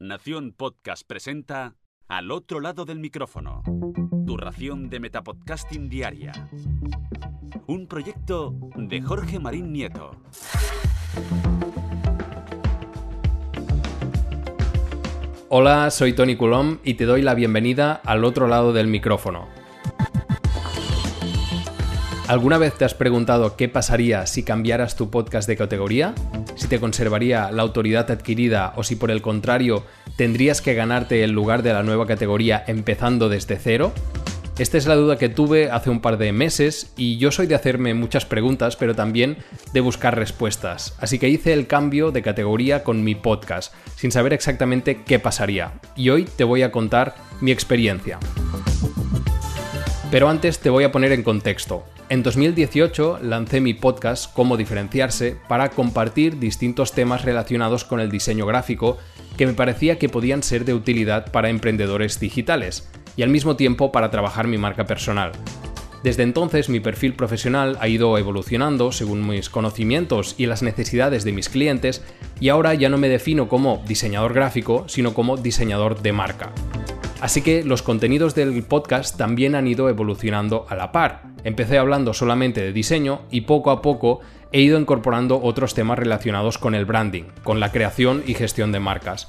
Nación Podcast presenta Al otro lado del micrófono. Tu ración de Metapodcasting Diaria. Un proyecto de Jorge Marín Nieto. Hola, soy Tony Coulomb y te doy la bienvenida al otro lado del micrófono. ¿Alguna vez te has preguntado qué pasaría si cambiaras tu podcast de categoría? ¿Si te conservaría la autoridad adquirida o si por el contrario tendrías que ganarte el lugar de la nueva categoría empezando desde cero? Esta es la duda que tuve hace un par de meses y yo soy de hacerme muchas preguntas, pero también de buscar respuestas. Así que hice el cambio de categoría con mi podcast, sin saber exactamente qué pasaría. Y hoy te voy a contar mi experiencia. Pero antes te voy a poner en contexto. En 2018 lancé mi podcast Cómo diferenciarse para compartir distintos temas relacionados con el diseño gráfico que me parecía que podían ser de utilidad para emprendedores digitales y al mismo tiempo para trabajar mi marca personal. Desde entonces mi perfil profesional ha ido evolucionando según mis conocimientos y las necesidades de mis clientes y ahora ya no me defino como diseñador gráfico, sino como diseñador de marca. Así que los contenidos del podcast también han ido evolucionando a la par. Empecé hablando solamente de diseño y poco a poco he ido incorporando otros temas relacionados con el branding, con la creación y gestión de marcas.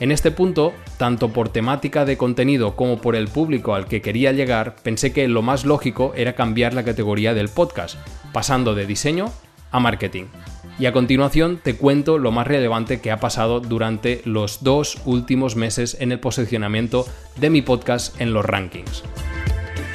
En este punto, tanto por temática de contenido como por el público al que quería llegar, pensé que lo más lógico era cambiar la categoría del podcast, pasando de diseño a marketing y a continuación te cuento lo más relevante que ha pasado durante los dos últimos meses en el posicionamiento de mi podcast en los rankings.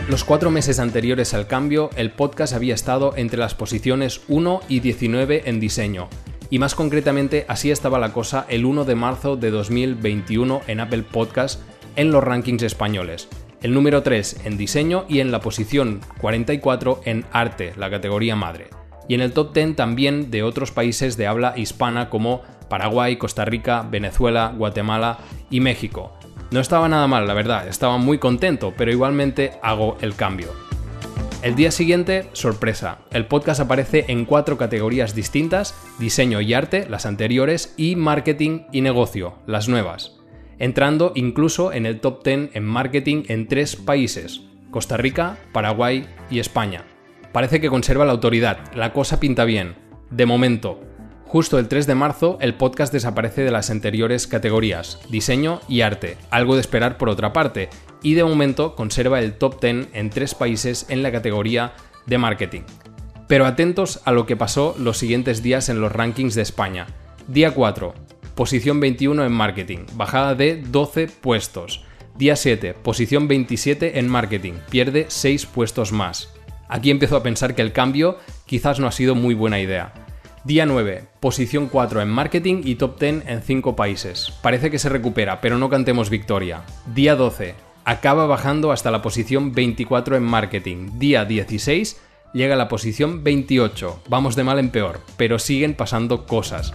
Los cuatro meses anteriores al cambio, el podcast había estado entre las posiciones 1 y 19 en diseño, y más concretamente así estaba la cosa el 1 de marzo de 2021 en Apple Podcast en los rankings españoles, el número 3 en diseño y en la posición 44 en arte, la categoría madre y en el top 10 también de otros países de habla hispana como Paraguay, Costa Rica, Venezuela, Guatemala y México. No estaba nada mal, la verdad, estaba muy contento, pero igualmente hago el cambio. El día siguiente, sorpresa, el podcast aparece en cuatro categorías distintas, diseño y arte, las anteriores, y marketing y negocio, las nuevas, entrando incluso en el top 10 en marketing en tres países, Costa Rica, Paraguay y España. Parece que conserva la autoridad, la cosa pinta bien. De momento. Justo el 3 de marzo, el podcast desaparece de las anteriores categorías, diseño y arte, algo de esperar por otra parte, y de momento conserva el top 10 en tres países en la categoría de marketing. Pero atentos a lo que pasó los siguientes días en los rankings de España. Día 4, posición 21 en marketing, bajada de 12 puestos. Día 7, posición 27 en marketing, pierde 6 puestos más. Aquí empiezo a pensar que el cambio quizás no ha sido muy buena idea. Día 9, posición 4 en marketing y top 10 en 5 países. Parece que se recupera, pero no cantemos victoria. Día 12, acaba bajando hasta la posición 24 en marketing. Día 16, llega a la posición 28. Vamos de mal en peor, pero siguen pasando cosas.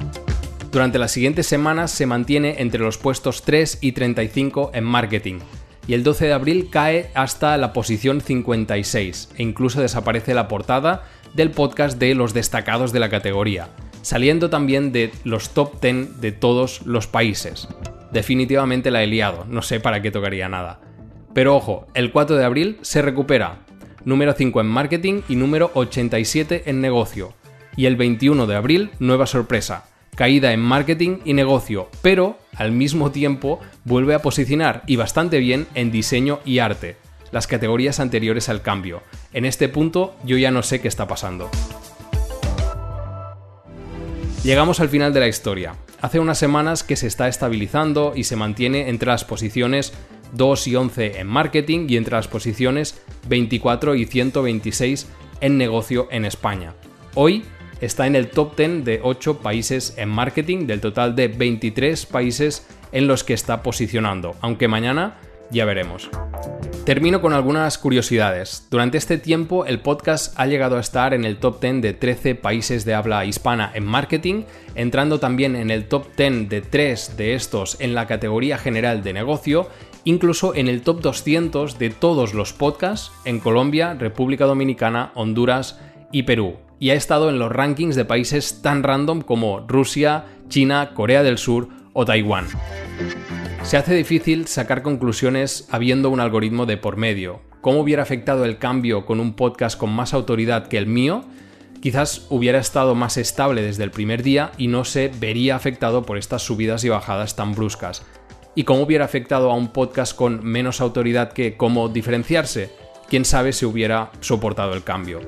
Durante las siguientes semanas se mantiene entre los puestos 3 y 35 en marketing y el 12 de abril cae hasta la posición 56 e incluso desaparece la portada del podcast de los destacados de la categoría, saliendo también de los top 10 de todos los países. Definitivamente la he liado, no sé para qué tocaría nada. Pero ojo, el 4 de abril se recupera, número 5 en marketing y número 87 en negocio. Y el 21 de abril, nueva sorpresa, caída en marketing y negocio, pero al mismo tiempo vuelve a posicionar y bastante bien en diseño y arte, las categorías anteriores al cambio. En este punto yo ya no sé qué está pasando. Llegamos al final de la historia. Hace unas semanas que se está estabilizando y se mantiene entre las posiciones 2 y 11 en marketing y entre las posiciones 24 y 126 en negocio en España. Hoy está en el top 10 de 8 países en marketing del total de 23 países en los que está posicionando, aunque mañana ya veremos. Termino con algunas curiosidades. Durante este tiempo el podcast ha llegado a estar en el top 10 de 13 países de habla hispana en marketing, entrando también en el top 10 de 3 de estos en la categoría general de negocio, incluso en el top 200 de todos los podcasts en Colombia, República Dominicana, Honduras y Perú y ha estado en los rankings de países tan random como Rusia, China, Corea del Sur o Taiwán. Se hace difícil sacar conclusiones habiendo un algoritmo de por medio. ¿Cómo hubiera afectado el cambio con un podcast con más autoridad que el mío? Quizás hubiera estado más estable desde el primer día y no se vería afectado por estas subidas y bajadas tan bruscas. ¿Y cómo hubiera afectado a un podcast con menos autoridad que cómo diferenciarse? Quién sabe si hubiera soportado el cambio.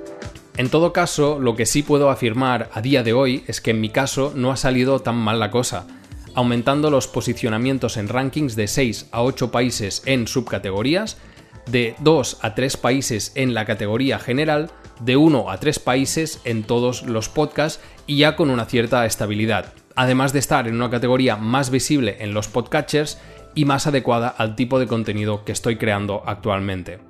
En todo caso, lo que sí puedo afirmar a día de hoy es que en mi caso no ha salido tan mal la cosa aumentando los posicionamientos en rankings de 6 a 8 países en subcategorías, de 2 a 3 países en la categoría general, de 1 a 3 países en todos los podcasts y ya con una cierta estabilidad, además de estar en una categoría más visible en los podcatchers y más adecuada al tipo de contenido que estoy creando actualmente.